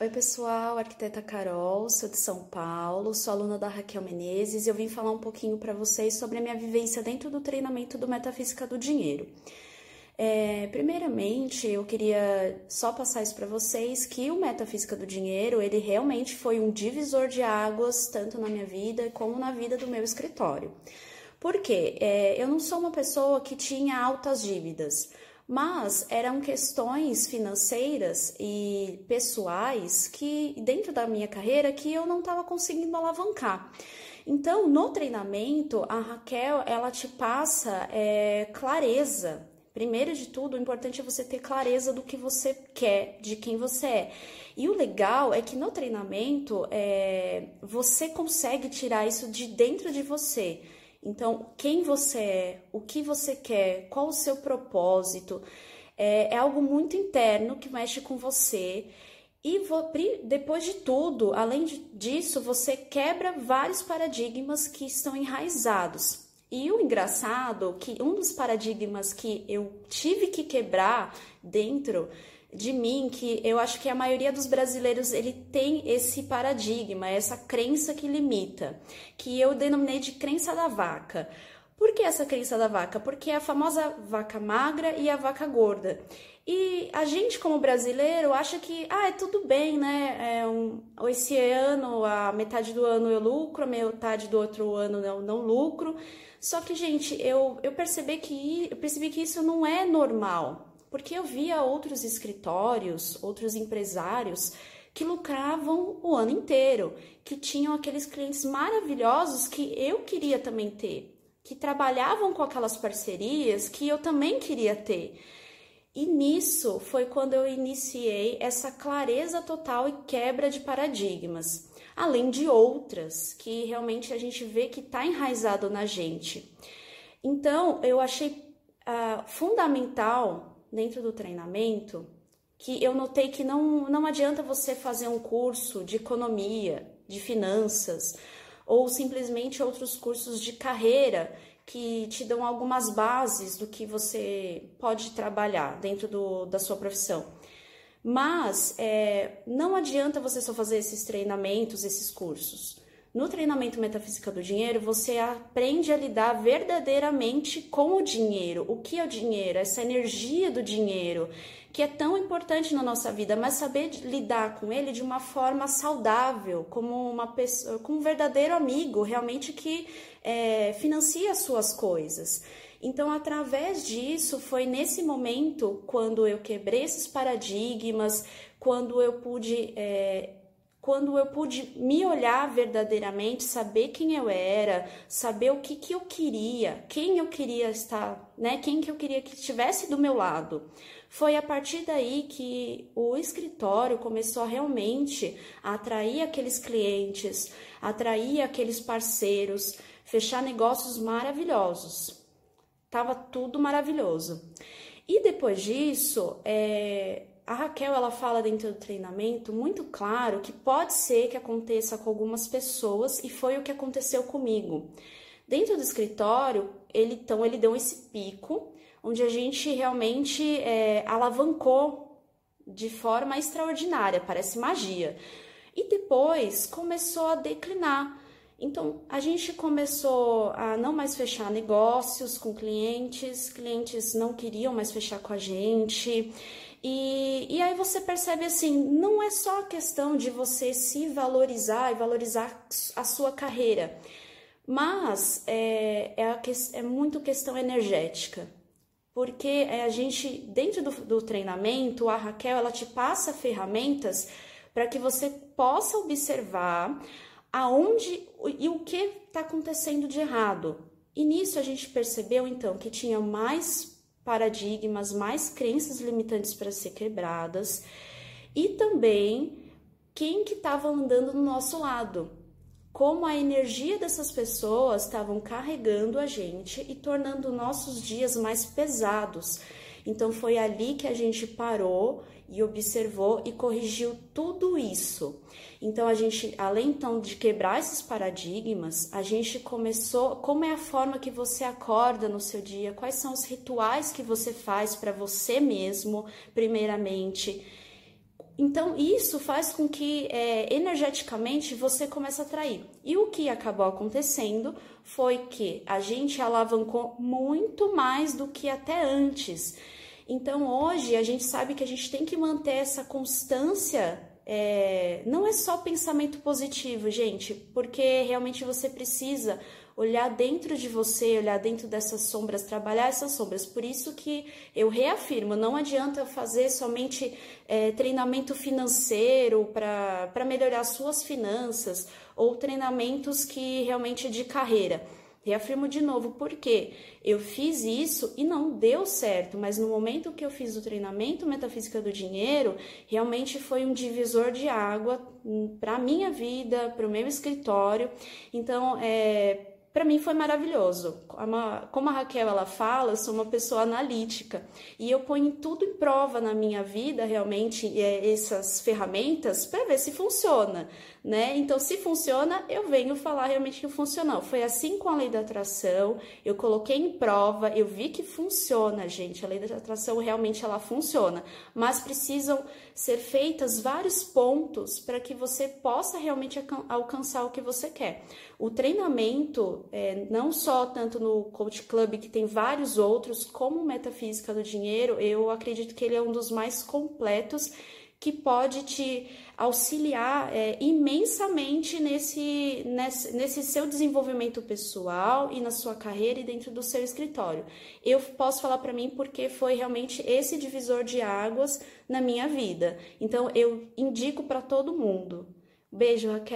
Oi, pessoal, arquiteta Carol, sou de São Paulo, sou aluna da Raquel Menezes e eu vim falar um pouquinho para vocês sobre a minha vivência dentro do treinamento do Metafísica do Dinheiro. É, primeiramente, eu queria só passar isso para vocês que o Metafísica do Dinheiro, ele realmente foi um divisor de águas, tanto na minha vida como na vida do meu escritório. Por quê? É, eu não sou uma pessoa que tinha altas dívidas, mas eram questões financeiras e pessoais que dentro da minha carreira que eu não estava conseguindo alavancar. Então, no treinamento, a Raquel ela te passa é, clareza. Primeiro de tudo, o importante é você ter clareza do que você quer, de quem você é. E o legal é que no treinamento é, você consegue tirar isso de dentro de você. Então, quem você é, o que você quer, qual o seu propósito, é, é algo muito interno que mexe com você. E depois de tudo, além disso, você quebra vários paradigmas que estão enraizados. E o engraçado que um dos paradigmas que eu tive que quebrar dentro de mim que eu acho que a maioria dos brasileiros ele tem esse paradigma, essa crença que limita, que eu denominei de crença da vaca. Por que essa crença da vaca? Porque é a famosa vaca magra e a vaca gorda. E a gente, como brasileiro, acha que, ah, é tudo bem, né? É um, esse ano, a metade do ano eu lucro, a metade do outro ano não, não lucro. Só que, gente, eu, eu, percebi que, eu percebi que isso não é normal porque eu via outros escritórios, outros empresários que lucravam o ano inteiro, que tinham aqueles clientes maravilhosos que eu queria também ter, que trabalhavam com aquelas parcerias que eu também queria ter. E nisso foi quando eu iniciei essa clareza total e quebra de paradigmas, além de outras que realmente a gente vê que está enraizado na gente. Então, eu achei uh, fundamental dentro do treinamento que eu notei que não, não adianta você fazer um curso de economia, de finanças, ou simplesmente outros cursos de carreira que te dão algumas bases do que você pode trabalhar dentro do, da sua profissão. Mas é, não adianta você só fazer esses treinamentos, esses cursos. No treinamento Metafísica do Dinheiro, você aprende a lidar verdadeiramente com o dinheiro. O que é o dinheiro? Essa energia do dinheiro, que é tão importante na nossa vida, mas saber lidar com ele de uma forma saudável, como uma pessoa, como um verdadeiro amigo, realmente que é, financia as suas coisas. Então, através disso, foi nesse momento quando eu quebrei esses paradigmas, quando eu pude é, quando eu pude me olhar verdadeiramente, saber quem eu era, saber o que, que eu queria, quem eu queria estar, né? Quem que eu queria que estivesse do meu lado. Foi a partir daí que o escritório começou realmente a atrair aqueles clientes, atrair aqueles parceiros, fechar negócios maravilhosos. Tava tudo maravilhoso. E depois disso, é, a Raquel ela fala dentro do treinamento muito claro que pode ser que aconteça com algumas pessoas e foi o que aconteceu comigo. Dentro do escritório, ele então ele deu esse pico onde a gente realmente é, alavancou de forma extraordinária, parece magia. E depois começou a declinar. Então, a gente começou a não mais fechar negócios com clientes, clientes não queriam mais fechar com a gente. E, e aí você percebe assim, não é só a questão de você se valorizar e valorizar a sua carreira, mas é, é, a, é muito questão energética. Porque é, a gente, dentro do, do treinamento, a Raquel, ela te passa ferramentas para que você possa observar aonde e o que está acontecendo de errado. E nisso a gente percebeu então que tinha mais paradigmas, mais crenças limitantes para ser quebradas e também quem que estava andando do nosso lado, como a energia dessas pessoas estavam carregando a gente e tornando nossos dias mais pesados. Então foi ali que a gente parou e observou e corrigiu tudo isso. Então a gente, além então de quebrar esses paradigmas, a gente começou, como é a forma que você acorda no seu dia, quais são os rituais que você faz para você mesmo, primeiramente, então, isso faz com que é, energeticamente você comece a atrair. E o que acabou acontecendo foi que a gente alavancou muito mais do que até antes. Então, hoje, a gente sabe que a gente tem que manter essa constância. É, não é só pensamento positivo, gente, porque realmente você precisa olhar dentro de você, olhar dentro dessas sombras, trabalhar essas sombras. Por isso que eu reafirmo, não adianta fazer somente é, treinamento financeiro para melhorar suas finanças ou treinamentos que realmente de carreira. Reafirmo de novo, porque eu fiz isso e não deu certo, mas no momento que eu fiz o treinamento Metafísica do Dinheiro, realmente foi um divisor de água hum, para a minha vida, para o meu escritório. Então, é, para mim foi maravilhoso. Como a Raquel ela fala, eu sou uma pessoa analítica e eu ponho tudo em prova na minha vida, realmente, é, essas ferramentas para ver se funciona, né? Então, se funciona, eu venho falar realmente que funcionou. Foi assim com a lei da atração, eu coloquei em prova, eu vi que funciona, gente. A lei da atração realmente ela funciona, mas precisam ser feitas vários pontos para que você possa realmente alcançar o que você quer. O treinamento, é, não só tanto no Coach Club, que tem vários outros, como Metafísica do Dinheiro, eu acredito que ele é um dos mais completos que pode te auxiliar é, imensamente nesse, nesse, nesse seu desenvolvimento pessoal e na sua carreira e dentro do seu escritório. Eu posso falar para mim porque foi realmente esse divisor de águas na minha vida. Então, eu indico para todo mundo. Beijo, Raquel.